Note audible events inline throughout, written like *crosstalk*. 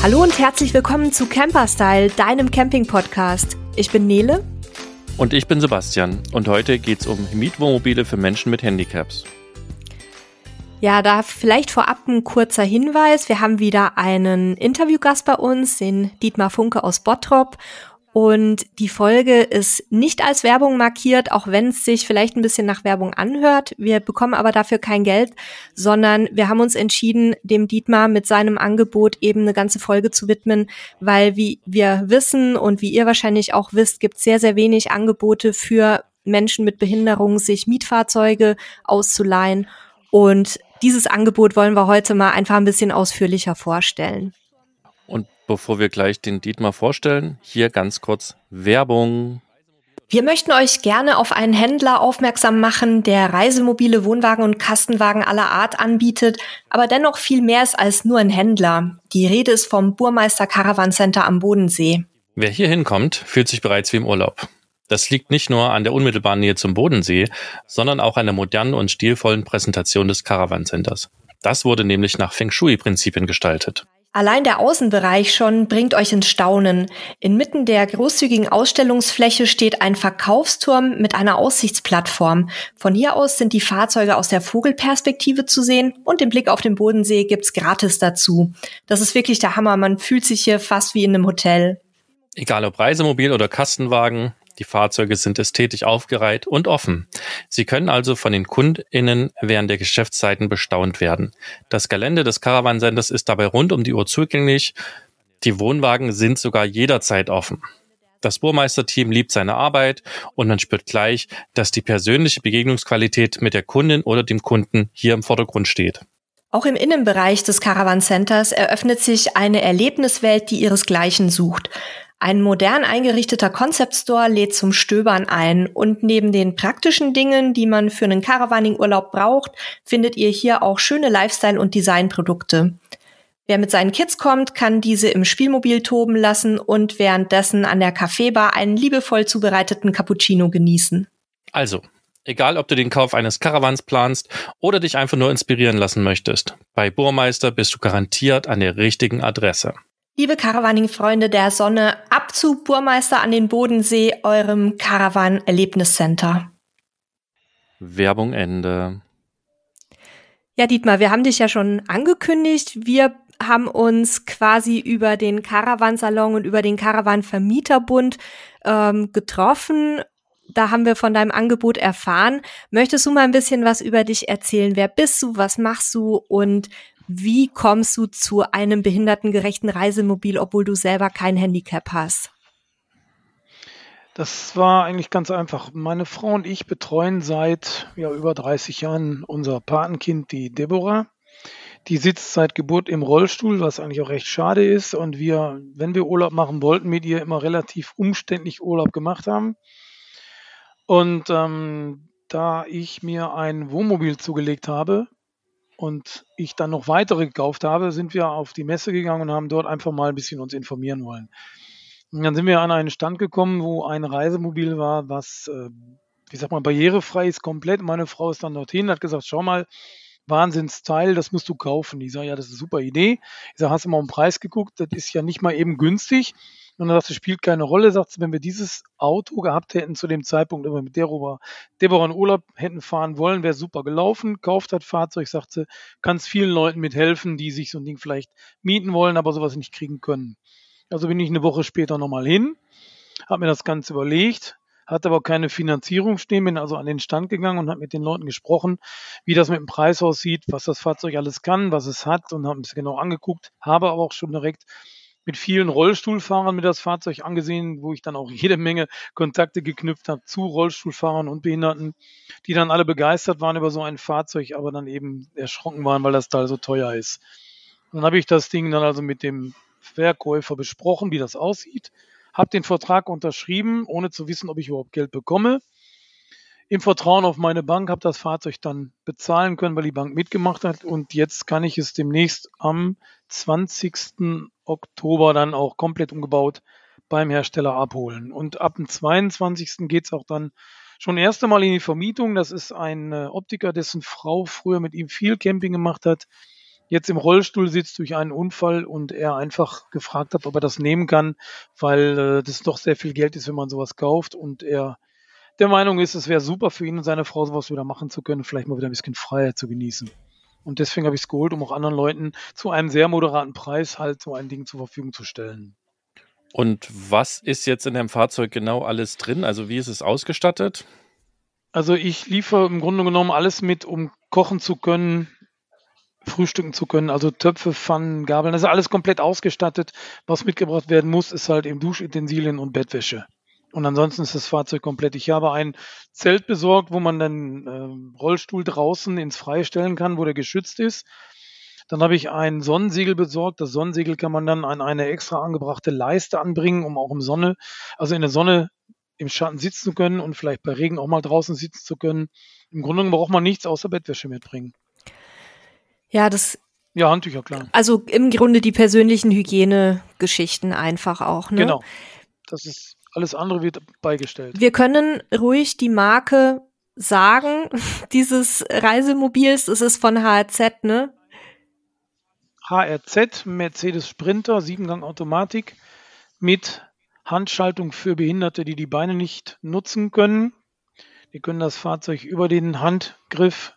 Hallo und herzlich willkommen zu Camperstyle, deinem Camping-Podcast. Ich bin Nele. Und ich bin Sebastian. Und heute geht es um Mietwohnmobile für Menschen mit Handicaps. Ja, da vielleicht vorab ein kurzer Hinweis. Wir haben wieder einen Interviewgast bei uns, den Dietmar Funke aus Bottrop. Und die Folge ist nicht als Werbung markiert, auch wenn es sich vielleicht ein bisschen nach Werbung anhört. Wir bekommen aber dafür kein Geld, sondern wir haben uns entschieden, dem Dietmar mit seinem Angebot eben eine ganze Folge zu widmen, weil wie wir wissen und wie ihr wahrscheinlich auch wisst, gibt es sehr, sehr wenig Angebote für Menschen mit Behinderung, sich Mietfahrzeuge auszuleihen. Und dieses Angebot wollen wir heute mal einfach ein bisschen ausführlicher vorstellen. Bevor wir gleich den Dietmar vorstellen, hier ganz kurz Werbung. Wir möchten euch gerne auf einen Händler aufmerksam machen, der Reisemobile, Wohnwagen und Kastenwagen aller Art anbietet, aber dennoch viel mehr ist als nur ein Händler. Die Rede ist vom Burmeister Caravan Center am Bodensee. Wer hier hinkommt, fühlt sich bereits wie im Urlaub. Das liegt nicht nur an der unmittelbaren Nähe zum Bodensee, sondern auch an der modernen und stilvollen Präsentation des Caravan Centers. Das wurde nämlich nach Feng Shui-Prinzipien gestaltet. Allein der Außenbereich schon bringt euch ins Staunen. Inmitten der großzügigen Ausstellungsfläche steht ein Verkaufsturm mit einer Aussichtsplattform. Von hier aus sind die Fahrzeuge aus der Vogelperspektive zu sehen und den Blick auf den Bodensee gibt's gratis dazu. Das ist wirklich der Hammer. Man fühlt sich hier fast wie in einem Hotel. Egal ob Reisemobil oder Kastenwagen, die Fahrzeuge sind ästhetisch aufgereiht und offen. Sie können also von den KundInnen während der Geschäftszeiten bestaunt werden. Das Gelände des Caravan-Senders ist dabei rund um die Uhr zugänglich. Die Wohnwagen sind sogar jederzeit offen. Das Burmeisterteam liebt seine Arbeit und man spürt gleich, dass die persönliche Begegnungsqualität mit der Kundin oder dem Kunden hier im Vordergrund steht. Auch im Innenbereich des Caravan Centers eröffnet sich eine Erlebniswelt, die ihresgleichen sucht. Ein modern eingerichteter Concept Store lädt zum Stöbern ein und neben den praktischen Dingen, die man für einen Caravaning-Urlaub braucht, findet ihr hier auch schöne Lifestyle- und Designprodukte. Wer mit seinen Kids kommt, kann diese im Spielmobil toben lassen und währenddessen an der Kaffeebar einen liebevoll zubereiteten Cappuccino genießen. Also, egal ob du den Kauf eines Caravans planst oder dich einfach nur inspirieren lassen möchtest, bei Burmeister bist du garantiert an der richtigen Adresse. Liebe Caravaning-Freunde der Sonne, ab zu Burmeister an den Bodensee, eurem Caravan-Erlebniscenter. Werbung Ende. Ja, Dietmar, wir haben dich ja schon angekündigt. Wir haben uns quasi über den Caravansalon und über den Caravan-Vermieterbund ähm, getroffen. Da haben wir von deinem Angebot erfahren. Möchtest du mal ein bisschen was über dich erzählen? Wer bist du? Was machst du? Und wie kommst du zu einem behindertengerechten Reisemobil, obwohl du selber kein Handicap hast? Das war eigentlich ganz einfach. Meine Frau und ich betreuen seit ja, über 30 Jahren unser Patenkind, die Deborah. Die sitzt seit Geburt im Rollstuhl, was eigentlich auch recht schade ist. Und wir, wenn wir Urlaub machen wollten, mit ihr immer relativ umständlich Urlaub gemacht haben. Und ähm, da ich mir ein Wohnmobil zugelegt habe, und ich dann noch weitere gekauft habe, sind wir auf die Messe gegangen und haben dort einfach mal ein bisschen uns informieren wollen. Und dann sind wir an einen Stand gekommen, wo ein Reisemobil war, was, äh, wie sagt man, barrierefrei ist komplett. Meine Frau ist dann dorthin, hat gesagt, schau mal, Wahnsinnsteil, das musst du kaufen. Ich sage, ja, das ist eine super Idee. Ich sage, hast du mal um den Preis geguckt? Das ist ja nicht mal eben günstig. Und dann sagt sie, spielt keine Rolle, sagt sie, wenn wir dieses Auto gehabt hätten zu dem Zeitpunkt, wenn wir mit Deborah, Deborah in Urlaub hätten fahren wollen, wäre super gelaufen, kauft das Fahrzeug, sagt sie, kann es vielen Leuten mithelfen, die sich so ein Ding vielleicht mieten wollen, aber sowas nicht kriegen können. Also bin ich eine Woche später nochmal hin, habe mir das Ganze überlegt, hatte aber keine Finanzierung stehen, bin also an den Stand gegangen und habe mit den Leuten gesprochen, wie das mit dem Preis aussieht, was das Fahrzeug alles kann, was es hat und habe es genau angeguckt, habe aber auch schon direkt mit vielen Rollstuhlfahrern mir das Fahrzeug angesehen, wo ich dann auch jede Menge Kontakte geknüpft habe zu Rollstuhlfahrern und Behinderten, die dann alle begeistert waren über so ein Fahrzeug, aber dann eben erschrocken waren, weil das Teil so teuer ist. dann habe ich das Ding dann also mit dem Verkäufer besprochen, wie das aussieht, habe den Vertrag unterschrieben, ohne zu wissen, ob ich überhaupt Geld bekomme im Vertrauen auf meine Bank, habe das Fahrzeug dann bezahlen können, weil die Bank mitgemacht hat. Und jetzt kann ich es demnächst am 20. Oktober dann auch komplett umgebaut beim Hersteller abholen. Und ab dem 22. geht es auch dann schon erst einmal in die Vermietung. Das ist ein äh, Optiker, dessen Frau früher mit ihm viel Camping gemacht hat. jetzt im Rollstuhl sitzt durch einen Unfall und er einfach gefragt hat, ob er das nehmen kann, weil äh, das doch sehr viel Geld ist, wenn man sowas kauft und er der Meinung ist, es wäre super für ihn und seine Frau sowas wieder machen zu können, vielleicht mal wieder ein bisschen Freiheit zu genießen. Und deswegen habe ich es geholt, um auch anderen Leuten zu einem sehr moderaten Preis halt so ein Ding zur Verfügung zu stellen. Und was ist jetzt in dem Fahrzeug genau alles drin? Also wie ist es ausgestattet? Also ich liefere im Grunde genommen alles mit, um kochen zu können, frühstücken zu können. Also Töpfe, Pfannen, Gabeln, das ist alles komplett ausgestattet. Was mitgebracht werden muss, ist halt eben Duschutensilien und Bettwäsche. Und ansonsten ist das Fahrzeug komplett. Ich habe ein Zelt besorgt, wo man dann äh, Rollstuhl draußen ins Freie stellen kann, wo der geschützt ist. Dann habe ich ein Sonnensegel besorgt. Das Sonnensegel kann man dann an eine extra angebrachte Leiste anbringen, um auch im Sonne, also in der Sonne im Schatten sitzen zu können und vielleicht bei Regen auch mal draußen sitzen zu können. Im Grunde braucht man nichts außer Bettwäsche mitbringen. Ja, das. Ja, Handtücher, klar. Also im Grunde die persönlichen Hygienegeschichten einfach auch, ne? Genau. Das ist alles andere wird beigestellt. Wir können ruhig die Marke sagen, *laughs* dieses Reisemobils. Es ist von HRZ, ne? HRZ, Mercedes Sprinter, Siebengang Automatik mit Handschaltung für Behinderte, die die Beine nicht nutzen können. Die können das Fahrzeug über den Handgriff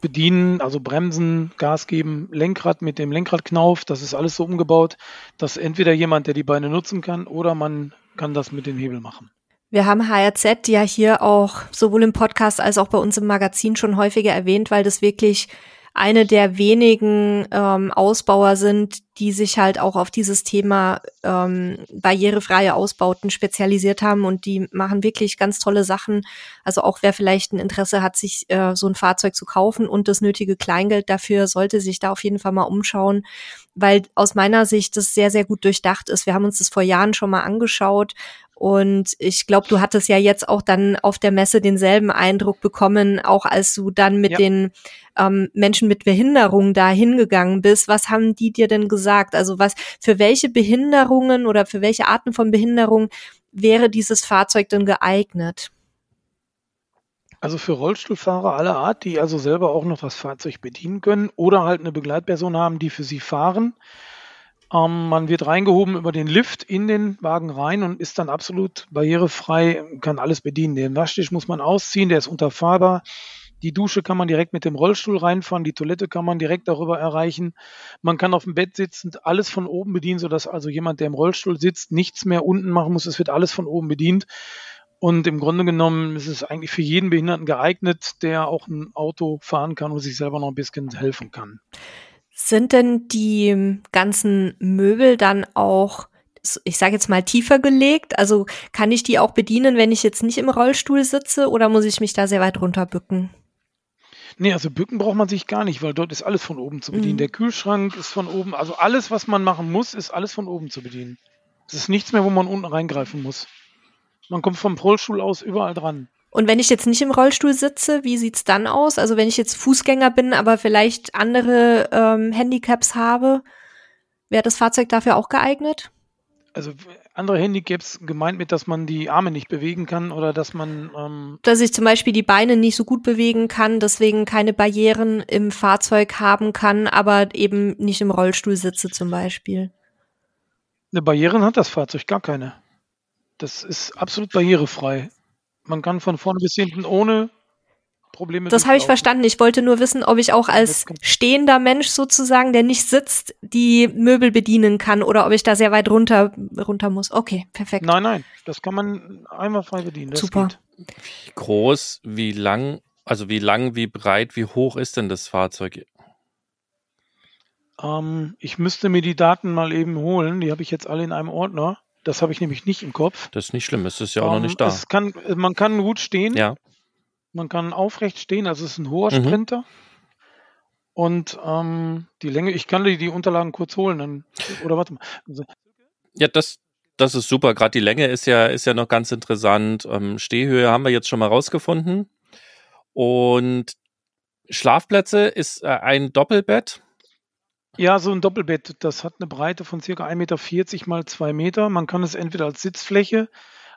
bedienen, also bremsen, Gas geben, Lenkrad mit dem Lenkradknauf. Das ist alles so umgebaut, dass entweder jemand, der die Beine nutzen kann, oder man kann das mit dem Hebel machen. Wir haben HRZ ja hier auch sowohl im Podcast als auch bei uns im Magazin schon häufiger erwähnt, weil das wirklich eine der wenigen ähm, Ausbauer sind, die sich halt auch auf dieses Thema ähm, barrierefreie Ausbauten spezialisiert haben und die machen wirklich ganz tolle Sachen. Also auch wer vielleicht ein Interesse hat, sich äh, so ein Fahrzeug zu kaufen und das nötige Kleingeld dafür, sollte sich da auf jeden Fall mal umschauen, weil aus meiner Sicht das sehr, sehr gut durchdacht ist. Wir haben uns das vor Jahren schon mal angeschaut und ich glaube, du hattest ja jetzt auch dann auf der Messe denselben Eindruck bekommen, auch als du dann mit ja. den ähm, Menschen mit Behinderung da hingegangen bist. Was haben die dir denn gesagt? Also was, für welche Behinderungen oder für welche Arten von Behinderung wäre dieses Fahrzeug denn geeignet? Also für Rollstuhlfahrer aller Art, die also selber auch noch das Fahrzeug bedienen können oder halt eine Begleitperson haben, die für sie fahren. Ähm, man wird reingehoben über den Lift in den Wagen rein und ist dann absolut barrierefrei, kann alles bedienen. Den Waschtisch muss man ausziehen, der ist unterfahrbar. Die Dusche kann man direkt mit dem Rollstuhl reinfahren, die Toilette kann man direkt darüber erreichen. Man kann auf dem Bett sitzend alles von oben bedienen, sodass also jemand, der im Rollstuhl sitzt, nichts mehr unten machen muss. Es wird alles von oben bedient. Und im Grunde genommen ist es eigentlich für jeden Behinderten geeignet, der auch ein Auto fahren kann und sich selber noch ein bisschen helfen kann. Sind denn die ganzen Möbel dann auch, ich sage jetzt mal, tiefer gelegt? Also kann ich die auch bedienen, wenn ich jetzt nicht im Rollstuhl sitze oder muss ich mich da sehr weit runterbücken? Nee, also bücken braucht man sich gar nicht, weil dort ist alles von oben zu bedienen. Mhm. Der Kühlschrank ist von oben, also alles, was man machen muss, ist alles von oben zu bedienen. Es ist nichts mehr, wo man unten reingreifen muss. Man kommt vom Rollstuhl aus überall dran. Und wenn ich jetzt nicht im Rollstuhl sitze, wie sieht's dann aus? Also wenn ich jetzt Fußgänger bin, aber vielleicht andere ähm, Handicaps habe, wäre das Fahrzeug dafür auch geeignet? Also andere Handicaps gemeint mit, dass man die Arme nicht bewegen kann oder dass man ähm dass ich zum Beispiel die Beine nicht so gut bewegen kann, deswegen keine Barrieren im Fahrzeug haben kann, aber eben nicht im Rollstuhl sitze zum Beispiel. Eine Barrieren hat das Fahrzeug gar keine. Das ist absolut barrierefrei. Man kann von vorne bis hinten ohne Probleme. Das habe ich verstanden. Ich wollte nur wissen, ob ich auch als stehender Mensch sozusagen, der nicht sitzt, die Möbel bedienen kann oder ob ich da sehr weit runter, runter muss. Okay, perfekt. Nein, nein, das kann man einmal frei bedienen. Das Super. Geht. Wie groß, wie lang, also wie lang, wie breit, wie hoch ist denn das Fahrzeug? Ähm, ich müsste mir die Daten mal eben holen. Die habe ich jetzt alle in einem Ordner. Das habe ich nämlich nicht im Kopf. Das ist nicht schlimm, es ist ja auch um, noch ähm, nicht da. Kann, man kann gut stehen. Ja. Man kann aufrecht stehen, also es ist ein hoher mhm. Sprinter. Und ähm, die Länge, ich kann dir die Unterlagen kurz holen. Dann, oder warte mal. Also ja, das, das ist super. Gerade die Länge ist ja, ist ja noch ganz interessant. Ähm, Stehhöhe haben wir jetzt schon mal rausgefunden. Und Schlafplätze ist äh, ein Doppelbett ja, so ein Doppelbett, das hat eine Breite von circa 1,40 Meter mal 2 Meter. Man kann es entweder als Sitzfläche,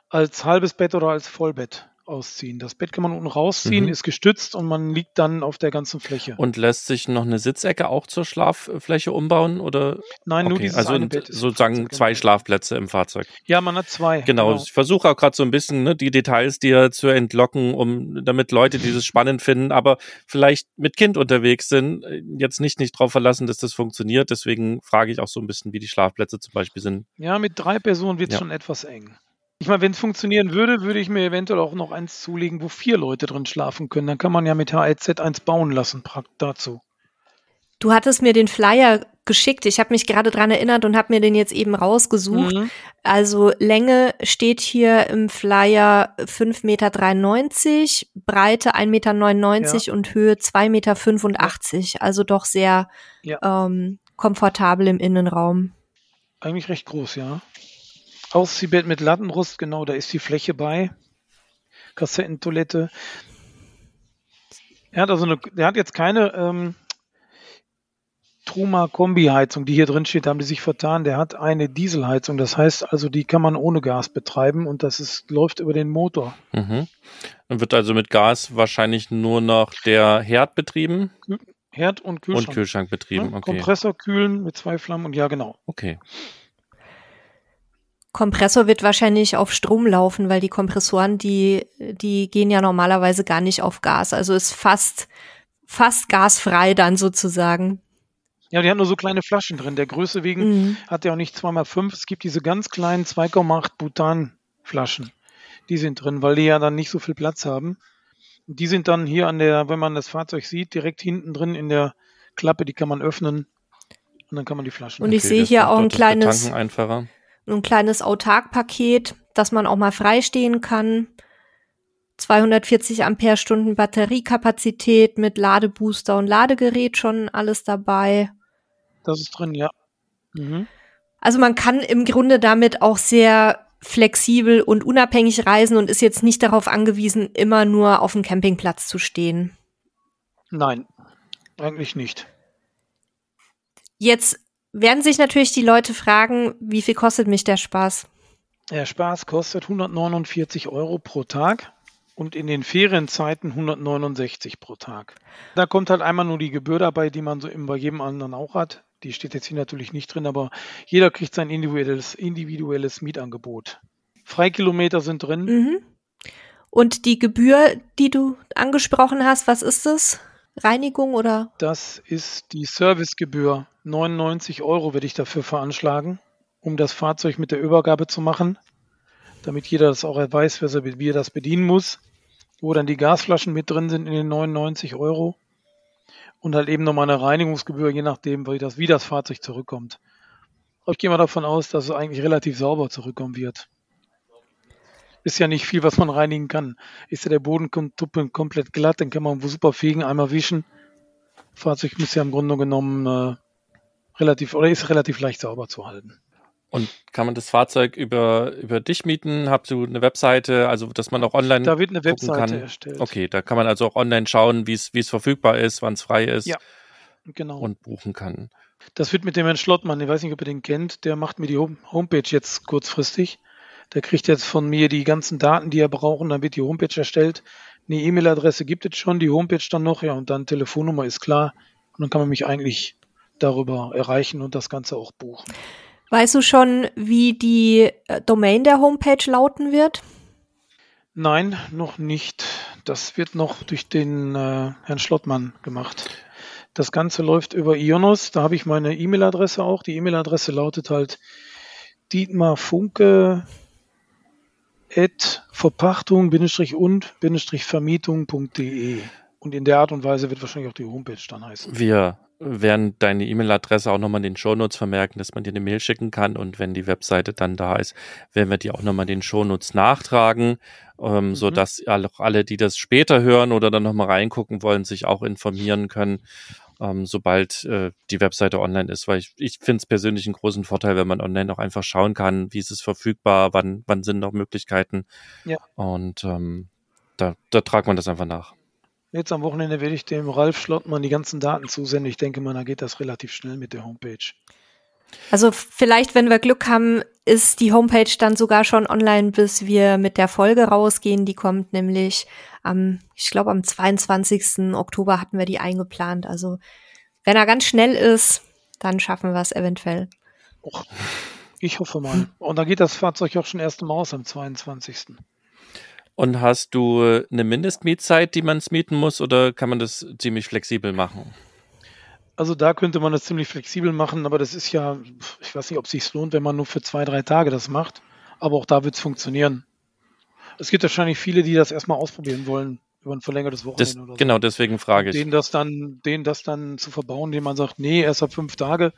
als halbes Bett oder als Vollbett ausziehen. Das Bett kann man unten rausziehen, Mhm. ist gestützt und man liegt dann auf der ganzen Fläche. Und lässt sich noch eine Sitzecke auch zur Schlaffläche umbauen? Oder? Nein, nur Okay, dieses also sozusagen zwei genau. Schlafplätze im Fahrzeug. Ja, man hat zwei. Genau, ich versuche auch gerade so ein bisschen ne, die Details dir zu entlocken, um damit Leute, die das spannend finden, aber vielleicht mit Kind unterwegs sind, äh, jetzt nicht nicht drauf verlassen, dass das funktioniert. Deswegen frage ich auch so ein bisschen, wie die Schlafplätze zum Beispiel sind. Ja, mit drei Personen wird es Ja. schon etwas eng. Ich meine, wenn es funktionieren würde, würde ich mir eventuell auch noch eins zulegen, wo vier Leute drin schlafen können. Dann kann man ja mit HLZ eins bauen lassen, prakt dazu. Du hattest mir den Flyer geschickt. Ich habe mich gerade dran erinnert und habe mir den jetzt eben rausgesucht. Mhm. Also Länge steht hier im Flyer 5,93 Meter, Breite 1,99 Meter und Höhe 2,85 Meter. Also doch sehr Ja. ähm, komfortabel im Innenraum. Eigentlich recht groß, ja. Ausziehbett mit Lattenrost, genau, da ist die Fläche bei. Kassettentoilette. Er hat also eine, der hat jetzt keine ähm, Truma Kombi-Heizung, die hier drin steht, haben die sich vertan. Der hat eine Dieselheizung, das heißt also, die kann man ohne Gas betreiben und das ist, läuft über den Motor. Mhm. Dann wird also mit Gas wahrscheinlich nur noch der Herd betrieben Herd und Kühlschrank. und Kühlschrank betrieben. Ja, Okay. Kompressor kühlen mit zwei Flammen und ja, genau. Okay. Kompressor wird wahrscheinlich auf Strom laufen, weil die Kompressoren, die, die gehen ja normalerweise gar nicht auf Gas. Also ist fast, fast gasfrei dann sozusagen. Ja, die hat nur so kleine Flaschen drin. Der Größe wegen Mhm. hat er auch nicht 2x5. Es gibt diese ganz kleinen 2,8 Butan-Flaschen. Die sind drin, weil die ja dann nicht so viel Platz haben. Und die sind dann hier an der, wenn man das Fahrzeug sieht, direkt hinten drin in der Klappe, die kann man öffnen und dann kann man die Flaschen. Und ich okay, sehe hier auch ein das kleines, Betanken einfacher. Ein kleines Autarkpaket, das man auch mal freistehen kann. 240 Ampere-Stunden Batteriekapazität mit Ladebooster und Ladegerät schon alles dabei. das ist drin, ja. Mhm. Also man kann im Grunde damit auch sehr flexibel und unabhängig reisen und ist jetzt nicht darauf angewiesen, immer nur auf dem Campingplatz zu stehen. Nein, eigentlich nicht. Jetzt werden sich natürlich die Leute fragen, wie viel kostet mich der Spaß? Der Spaß kostet 149 Euro pro Tag und in den Ferienzeiten 169 pro Tag. Da kommt halt einmal nur die Gebühr dabei, die man so bei jedem anderen auch hat. Die steht jetzt hier natürlich nicht drin, aber jeder kriegt sein individuelles, individuelles Mietangebot. Freikilometer sind drin. Mhm. Und die Gebühr, die du angesprochen hast, was ist das? Reinigung oder? Das ist die Servicegebühr. 99 Euro werde ich dafür veranschlagen, um das Fahrzeug mit der Übergabe zu machen, damit jeder das auch weiß, wie er das bedienen muss. Wo dann die Gasflaschen mit drin sind in den 99 Euro. Und halt eben nochmal eine Reinigungsgebühr, je nachdem, wie das, wie das Fahrzeug zurückkommt. Ich gehe mal davon aus, dass es eigentlich relativ sauber zurückkommen wird. Ist ja nicht viel, was man reinigen kann. Ist ja der Boden komplett glatt, dann kann man super fegen, einmal wischen. Fahrzeug muss ja im Grunde genommen äh, relativ oder ist relativ leicht sauber zu halten. Und kann man das Fahrzeug über, über dich mieten? Habt du eine Webseite, also dass man auch online Da wird eine Webseite kann? erstellt. Okay, da kann man also auch online schauen, wie es verfügbar ist, wann es frei ist Ja. Genau. und buchen kann. Das wird mit dem Herrn Schlottmann, ich weiß nicht, ob ihr den kennt, der macht mir die Home- Homepage jetzt kurzfristig. Der kriegt jetzt von mir die ganzen Daten, die er braucht, und dann wird die Homepage erstellt. Eine E-Mail-Adresse gibt es schon, die Homepage dann noch, ja, und dann Telefonnummer ist klar. Und dann kann man mich eigentlich darüber erreichen und das Ganze auch buchen. Weißt du schon, wie die äh, Domain der Homepage lauten wird? Nein, noch nicht. Das wird noch durch den äh, Herrn Schlottmann gemacht. Das Ganze läuft über Ionos. Da habe ich meine E-Mail-Adresse auch. Die E-Mail-Adresse lautet halt Dietmar Funke at verpachtung-und-vermietung.de. Und in der Art und Weise wird wahrscheinlich auch die Homepage dann heißen. Wir werden deine E-Mail-Adresse auch nochmal in den Shownotes vermerken, dass man dir eine Mail schicken kann und wenn die Webseite dann da ist, werden wir die auch nochmal in den Shownotes nachtragen, ähm, Mhm. so dass auch alle, die das später hören oder dann nochmal reingucken wollen, sich auch informieren können, ähm, sobald äh, die Webseite online ist, weil ich, ich finde es persönlich einen großen Vorteil, wenn man online auch einfach schauen kann, wie ist es verfügbar, wann, wann sind noch Möglichkeiten Ja. und ähm, da, da tragt man das einfach nach. Jetzt am Wochenende werde ich dem Ralf Schlottmann die ganzen Daten zusenden. Ich denke mal, da geht das relativ schnell mit der Homepage. Also vielleicht, wenn wir Glück haben, ist die Homepage dann sogar schon online, bis wir mit der Folge rausgehen. Die kommt nämlich am, ich glaube, am 22. Oktober hatten wir die eingeplant. Also wenn er ganz schnell ist, dann schaffen wir es eventuell. Och, ich hoffe mal. Und dann geht das Fahrzeug auch schon erst im Haus am 22. Und hast du eine Mindestmietzeit, die man mieten muss, oder kann man das ziemlich flexibel machen? Also da könnte man das ziemlich flexibel machen, aber das ist ja, ich weiß nicht, ob es sich lohnt, wenn man nur für zwei, drei Tage das macht. Aber auch da wird es funktionieren. Es gibt wahrscheinlich viele, die das erstmal ausprobieren wollen über ein verlängertes Wochenende das, oder so. Genau, deswegen frage ich. Denen das dann, denen das dann zu verbauen, indem man sagt, nee, erst ab fünf Tage,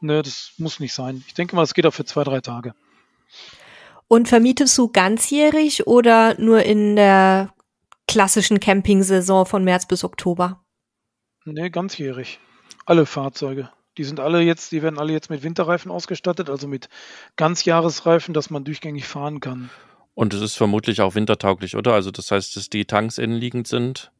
ne, das muss nicht sein. Ich denke mal, es geht auch für zwei, drei Tage. Und vermietest du ganzjährig oder nur in der klassischen Campingsaison von März bis Oktober? Nee, ganzjährig alle Fahrzeuge. Die sind alle jetzt, die werden alle jetzt mit Winterreifen ausgestattet, also mit Ganzjahresreifen, dass man durchgängig fahren kann. Und es ist vermutlich auch wintertauglich, oder? Also das heißt, dass die Tanks innenliegend sind.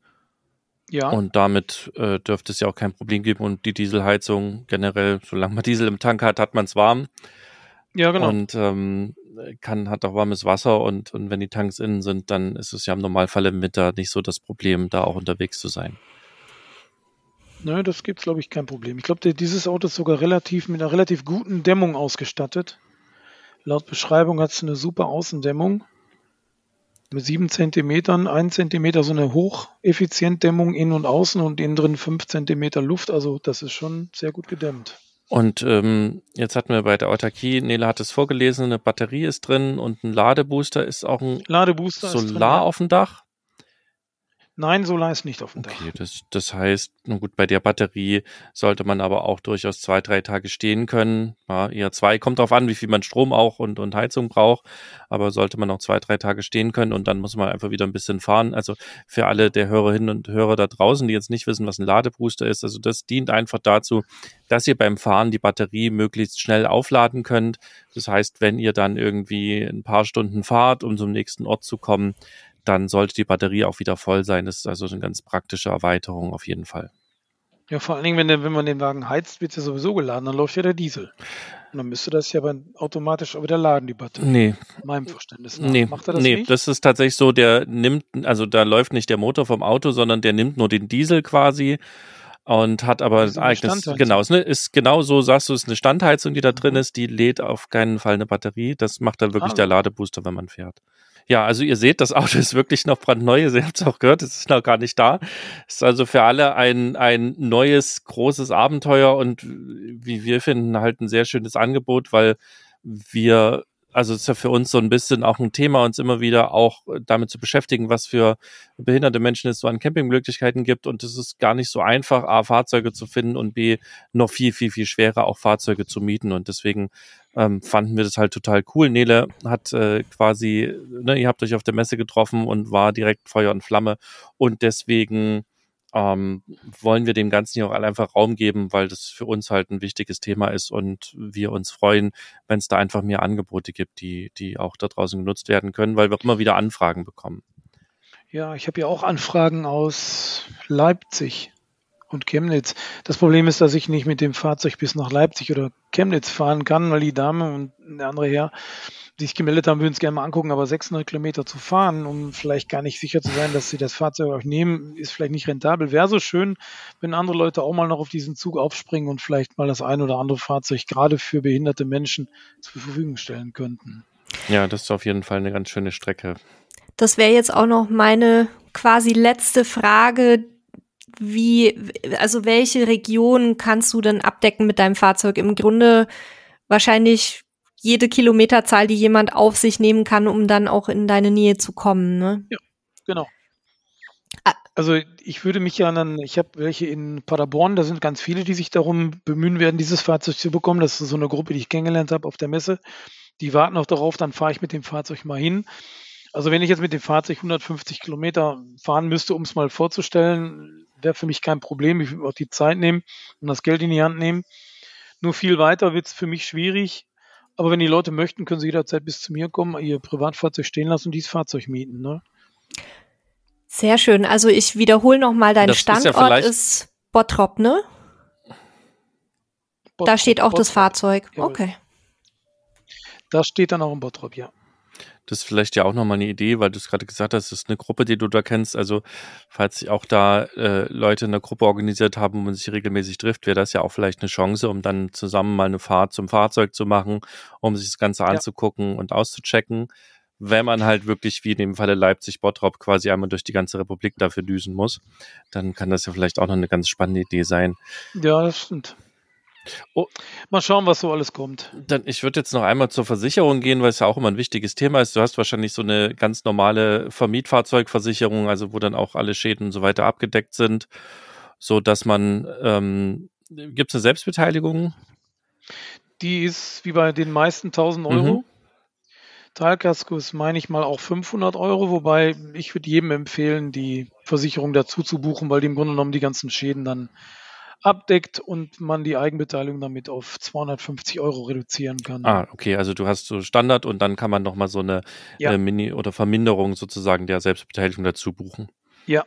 Ja. Und damit äh, dürfte es ja auch kein Problem geben. Und die Dieselheizung generell, solange man Diesel im Tank hat, hat man es warm. Ja, genau. Und ähm, kann, hat auch warmes Wasser und, und wenn die Tanks innen sind, dann ist es ja im Normalfall im Winter nicht so das Problem, da auch unterwegs zu sein. Ne, das gibt es, glaube ich, kein Problem. Ich glaube, dieses Auto ist sogar relativ mit einer relativ guten Dämmung ausgestattet. Laut Beschreibung hat es eine super Außendämmung. Mit sieben Zentimetern, ein Zentimeter so eine Hocheffizientdämmung innen und außen und innen drin fünf Zentimeter Luft. Also das ist schon sehr gut gedämmt. Und ähm, jetzt hatten wir bei der Autarkie, Nele hat es vorgelesen, eine Batterie ist drin und ein Ladebooster ist auch ein Ladebooster Solar drin, ja. auf dem Dach. Nein, Solar ist nicht auf dem Dach. Okay, das, das heißt, nun gut, bei der Batterie sollte man aber auch durchaus zwei, drei Tage stehen können. Ja, eher zwei, kommt drauf an, wie viel man Strom auch und, und Heizung braucht. Aber sollte man auch zwei, drei Tage stehen können und dann muss man einfach wieder ein bisschen fahren. Also für alle der Hörerinnen und Hörer da draußen, die jetzt nicht wissen, was ein Ladebooster ist, also das dient einfach dazu, dass ihr beim Fahren die Batterie möglichst schnell aufladen könnt. Das heißt, wenn ihr dann irgendwie ein paar Stunden fahrt, um zum nächsten Ort zu kommen, dann sollte die Batterie auch wieder voll sein. Das ist also eine ganz praktische Erweiterung auf jeden Fall. Ja, vor allen Dingen, wenn, der, wenn man den Wagen heizt, wird ja sowieso geladen, dann läuft ja der Diesel. Und dann müsste das ja aber automatisch auch wieder laden, die Batterie. Nee. In meinem Verständnis. Nach. Nee, Macht er das nee nicht? das ist tatsächlich so, der nimmt, also da läuft nicht der Motor vom Auto, sondern der nimmt nur den Diesel quasi und hat aber ein eigenes, genau, ist, ne, ist genau so, sagst du, ist eine Standheizung, die da drin mhm. ist, die lädt auf keinen Fall eine Batterie. Das macht dann wirklich ah. der Ladebooster, wenn man fährt. Ja, also ihr seht, das Auto *laughs* ist wirklich noch brandneu. Ihr habt es auch gehört, es ist noch gar nicht da. Ist also für alle ein, ein neues, großes Abenteuer und wie wir finden, halt ein sehr schönes Angebot, weil wir also ist ja für uns so ein bisschen auch ein Thema, uns immer wieder auch damit zu beschäftigen, was für behinderte Menschen es so an Campingmöglichkeiten gibt. Und es ist gar nicht so einfach, A, Fahrzeuge zu finden und B, noch viel, viel, viel schwerer, auch Fahrzeuge zu mieten. Und deswegen ähm, fanden wir das halt total cool. Nele hat äh, quasi, ne, ihr habt euch auf der Messe getroffen und war direkt Feuer und Flamme. Und deswegen ähm, wollen wir dem Ganzen hier auch einfach Raum geben, weil das für uns halt ein wichtiges Thema ist und wir uns freuen, wenn es da einfach mehr Angebote gibt, die, die auch da draußen genutzt werden können, weil wir auch immer wieder Anfragen bekommen. Ja, ich habe ja auch Anfragen aus Leipzig und Chemnitz. Das Problem ist, dass ich nicht mit dem Fahrzeug bis nach Leipzig oder Chemnitz fahren kann, weil die Dame und der andere Herr die sich gemeldet haben, würden es gerne mal angucken, aber 600 Kilometer zu fahren, um vielleicht gar nicht sicher zu sein, dass sie das Fahrzeug auch nehmen, ist vielleicht nicht rentabel. Wäre so schön, wenn andere Leute auch mal noch auf diesen Zug aufspringen und vielleicht mal das ein oder andere Fahrzeug gerade für behinderte Menschen zur Verfügung stellen könnten. Ja, das ist auf jeden Fall eine ganz schöne Strecke. Das wäre jetzt auch noch meine quasi letzte Frage, wie, also welche Region kannst du denn abdecken mit deinem Fahrzeug? Im Grunde wahrscheinlich jede Kilometerzahl, die jemand auf sich nehmen kann, um dann auch in deine Nähe zu kommen. Ne? Ja, genau. Ah. Also ich würde mich ja dann, ich habe welche in Paderborn, da sind ganz viele, die sich darum bemühen werden, dieses Fahrzeug zu bekommen. Das ist so eine Gruppe, die ich kennengelernt habe auf der Messe. Die warten auch darauf, dann fahre ich mit dem Fahrzeug mal hin. Also wenn ich jetzt mit dem Fahrzeug 150 Kilometer fahren müsste, um es mal vorzustellen, wäre für mich kein Problem. Ich würde auch die Zeit nehmen und das Geld in die Hand nehmen. Nur viel weiter wird es für mich schwierig. Aber wenn die Leute möchten, können sie jederzeit bis zu mir kommen, ihr Privatfahrzeug stehen lassen und dieses Fahrzeug mieten. Ne? Sehr schön. Also ich wiederhole nochmal, dein das Standort ist, ja ist Bottrop, ne? Bottrop, da steht auch Bottrop. das Fahrzeug. Jawohl. Okay. Das steht dann auch im Bottrop, ja. Das ist vielleicht ja auch nochmal eine Idee, weil du es gerade gesagt hast, das ist eine Gruppe, die du da kennst. Also, falls sich auch da äh, Leute in der Gruppe organisiert haben, wo man sich regelmäßig trifft, wäre das ja auch vielleicht eine Chance, um dann zusammen mal eine Fahrt zum Fahrzeug zu machen, um sich das Ganze ja. anzugucken und auszuchecken. Wenn man halt wirklich, wie in dem Falle Leipzig-Bottrop, quasi einmal durch die ganze Republik dafür düsen muss, dann kann das ja vielleicht auch noch eine ganz spannende Idee sein. Ja, das stimmt. Oh, mal schauen, was so alles kommt. Dann, ich würde jetzt noch einmal zur Versicherung gehen, weil es ja auch immer ein wichtiges Thema ist. Du hast wahrscheinlich so eine ganz normale Vermietfahrzeugversicherung, also wo dann auch alle Schäden und so weiter abgedeckt sind, so dass man ähm, gibt es eine Selbstbeteiligung? Die ist wie bei den meisten 1000 Euro. Mhm. Teilkasko ist, meine ich mal, auch 500 Euro, wobei ich würde jedem empfehlen, die Versicherung dazu zu buchen, weil die im Grunde genommen die ganzen Schäden dann abdeckt und man die Eigenbeteiligung damit auf 250 Euro reduzieren kann. Ah, okay, also du hast so Standard und dann kann man nochmal so eine, ja. eine Mini- oder Verminderung sozusagen der Selbstbeteiligung dazu buchen. Ja.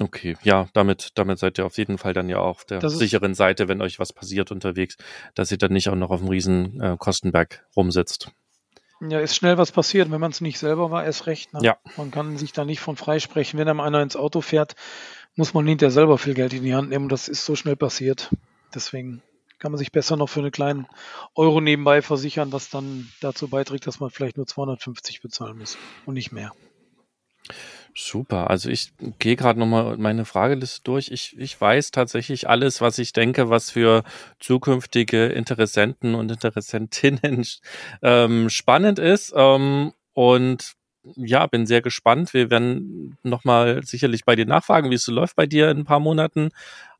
Okay, ja, damit, damit seid ihr auf jeden Fall dann ja auch auf der das sicheren Seite, wenn euch was passiert unterwegs, dass ihr dann nicht auch noch auf dem riesen äh, Kostenberg rumsitzt. Ja, ist schnell was passiert, wenn man es nicht selber war, erst recht. Ne? Ja. Man kann sich da nicht von freisprechen. Wenn einem einer ins Auto fährt, muss man hinterher selber viel Geld in die Hand nehmen. Das ist so schnell passiert. Deswegen kann man sich besser noch für einen kleinen Euro nebenbei versichern, was dann dazu beiträgt, dass man vielleicht nur 250 bezahlen muss und nicht mehr. Super. Also ich gehe gerade nochmal meine Frageliste durch. Ich, ich weiß tatsächlich alles, was ich denke, was für zukünftige Interessenten und Interessentinnen *laughs* ähm, spannend ist. Ähm, und ja, bin sehr gespannt. Wir werden nochmal sicherlich bei dir nachfragen, wie es so läuft bei dir in ein paar Monaten,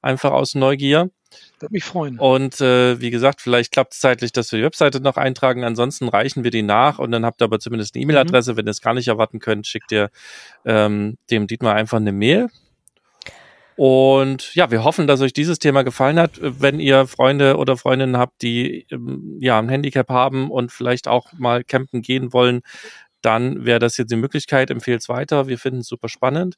einfach aus Neugier. Würde mich freuen. Und äh, wie gesagt, vielleicht klappt es zeitlich, dass wir die Webseite noch eintragen. Ansonsten reichen wir die nach und dann habt ihr aber zumindest eine E-Mail-Adresse. Mhm. Wenn ihr es gar nicht erwarten könnt, schickt ihr ähm, dem Dietmar einfach eine Mail. Und ja, wir hoffen, dass euch dieses Thema gefallen hat. Wenn ihr Freunde oder Freundinnen habt, die ähm, ja ein Handicap haben und vielleicht auch mal campen gehen wollen, dann wäre das jetzt die Möglichkeit, empfehle es weiter. Wir finden es super spannend.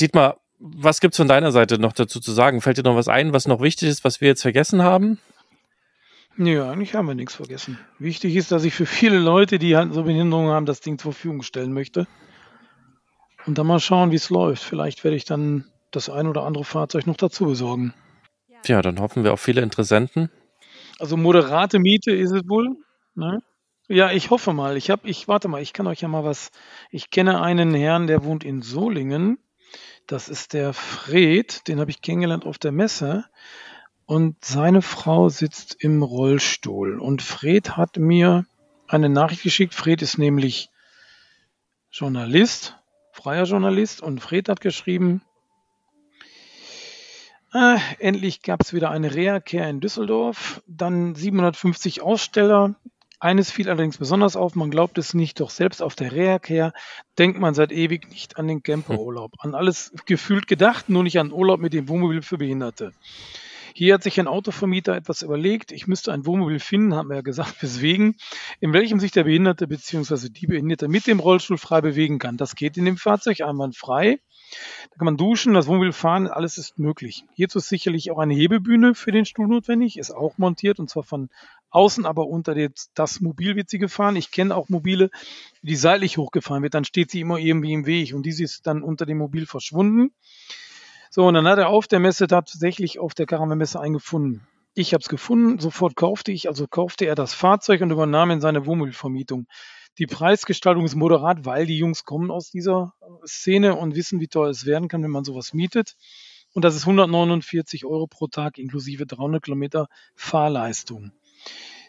Dietmar, was gibt es von deiner Seite noch dazu zu sagen? Fällt dir noch was ein, was noch wichtig ist, was wir jetzt vergessen haben? Ja, eigentlich haben wir nichts vergessen. Wichtig ist, dass ich für viele Leute, die halt so Behinderungen haben, das Ding zur Verfügung stellen möchte. Und dann mal schauen, wie es läuft. Vielleicht werde ich dann das ein oder andere Fahrzeug noch dazu besorgen. Ja, dann hoffen wir auf viele Interessenten. Also moderate Miete ist es wohl. Ne? Ja, ich hoffe mal. Ich habe, ich warte mal, ich kann euch ja mal was. Ich kenne einen Herrn, der wohnt in Solingen. Das ist der Fred, den habe ich kennengelernt auf der Messe. Und seine Frau sitzt im Rollstuhl. Und Fred hat mir eine Nachricht geschickt. Fred ist nämlich Journalist, freier Journalist. Und Fred hat geschrieben, äh, endlich gab es wieder eine Reha-Care in Düsseldorf. Dann 750 Aussteller. Eines fiel allerdings besonders auf, man glaubt es nicht, doch selbst auf der Reha-Care denkt man seit ewig nicht an den Camperurlaub. An alles gefühlt gedacht, nur nicht an Urlaub mit dem Wohnmobil für Behinderte. Hier hat sich ein Autovermieter etwas überlegt. Ich müsste ein Wohnmobil finden, haben wir ja gesagt, *laughs* weswegen, in welchem sich der Behinderte bzw. die Behinderte mit dem Rollstuhl frei bewegen kann. Das geht in dem Fahrzeug einwandfrei. Da kann man duschen, das Wohnmobil fahren, alles ist möglich. Hierzu ist sicherlich auch eine Hebebühne für den Stuhl notwendig, ist auch montiert und zwar von außen, aber unter das Mobil wird sie gefahren. Ich kenne auch Mobile, die seitlich hochgefahren wird, dann steht sie immer irgendwie im Weg und diese ist dann unter dem Mobil verschwunden. So, und dann hat er auf der Messe tatsächlich auf der Caravan-Messe eingefunden. Ich habe es gefunden, sofort kaufte ich, also kaufte er das Fahrzeug und übernahm in seine Wohnmobilvermietung. Die Preisgestaltung ist moderat, weil die Jungs kommen aus dieser Szene und wissen, wie teuer es werden kann, wenn man sowas mietet. Und das ist 149 Euro pro Tag inklusive 300 Kilometer Fahrleistung.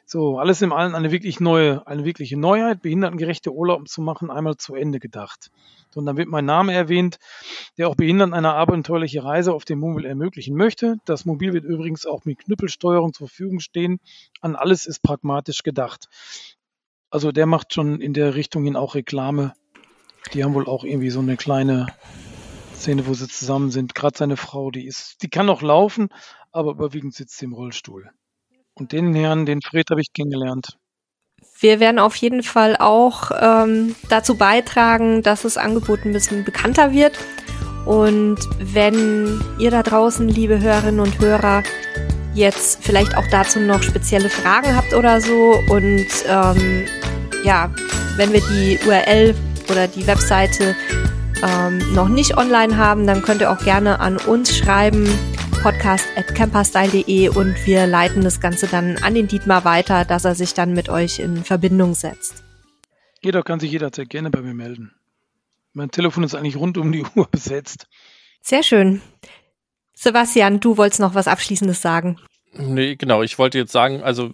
So, alles im Allen eine wirklich neue, eine wirkliche Neuheit, behindertengerechte Urlaub zu machen, einmal zu Ende gedacht. So, und dann wird mein Name erwähnt, der auch Behinderten eine abenteuerliche Reise auf dem Mobil ermöglichen möchte. Das Mobil wird übrigens auch mit Knüppelsteuerung zur Verfügung stehen. An alles ist pragmatisch gedacht. Also der macht schon in der Richtung hin auch Reklame. Die haben wohl auch irgendwie so eine kleine Szene, wo sie zusammen sind. Gerade seine Frau, die ist, die kann noch laufen, aber überwiegend sitzt sie im Rollstuhl. Und den Herrn, den Fred, habe ich kennengelernt. Wir werden auf jeden Fall auch ähm, dazu beitragen, dass das Angebot ein bisschen bekannter wird. Und wenn ihr da draußen, liebe Hörerinnen und Hörer, jetzt vielleicht auch dazu noch spezielle Fragen habt oder so und ähm, ja, wenn wir die URL oder die Webseite ähm, noch nicht online haben, dann könnt ihr auch gerne an uns schreiben, podcast camperstyle.de und wir leiten das Ganze dann an den Dietmar weiter, dass er sich dann mit euch in Verbindung setzt. Jeder kann sich jederzeit gerne bei mir melden. Mein Telefon ist eigentlich rund um die Uhr *laughs* besetzt. Sehr schön. Sebastian, du wolltest noch was Abschließendes sagen. Nee, genau. Ich wollte jetzt sagen, also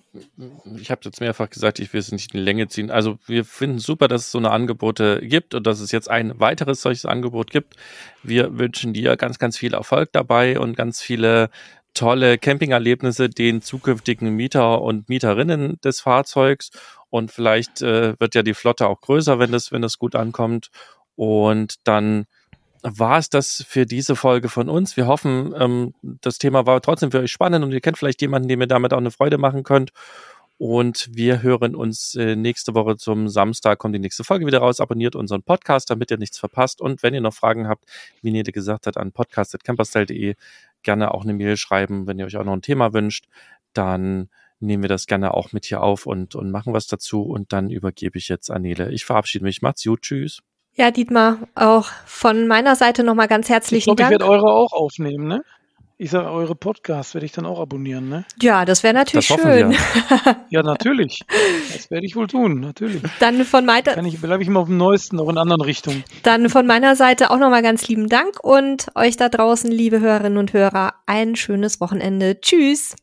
ich habe jetzt mehrfach gesagt, ich will es nicht in die Länge ziehen. Also wir finden super, dass es so eine Angebote gibt und dass es jetzt ein weiteres solches Angebot gibt. Wir wünschen dir ganz, ganz viel Erfolg dabei und ganz viele tolle Campingerlebnisse den zukünftigen Mieter und Mieterinnen des Fahrzeugs. Und vielleicht äh, wird ja die Flotte auch größer, wenn das, wenn das gut ankommt. Und dann war es das für diese Folge von uns. Wir hoffen, ähm, das Thema war trotzdem für euch spannend und ihr kennt vielleicht jemanden, dem ihr damit auch eine Freude machen könnt. Und wir hören uns äh, nächste Woche zum Samstag, kommt die nächste Folge wieder raus. Abonniert unseren Podcast, damit ihr nichts verpasst. Und wenn ihr noch Fragen habt, wie Nede gesagt hat, an podcast.camperstyle.de gerne auch eine Mail schreiben. Wenn ihr euch auch noch ein Thema wünscht, dann nehmen wir das gerne auch mit hier auf und, und machen was dazu. Und dann übergebe ich jetzt an Nele. Ich verabschiede mich. Macht's gut. Tschüss. Ja, Dietmar, auch von meiner Seite nochmal ganz herzlichen ich glaub, Dank. Ich werde eure auch aufnehmen, ne? Ich sage, eure Podcasts werde ich dann auch abonnieren, ne? Ja, das wäre natürlich das schön. *laughs* *laughs* ja, natürlich. Das werde ich wohl tun, natürlich. Dann von meiner Kann ich bleibe ich immer auf dem neuesten, auch in anderen Richtungen. Dann von meiner Seite auch nochmal ganz lieben Dank und euch da draußen, liebe Hörerinnen und Hörer, ein schönes Wochenende. Tschüss.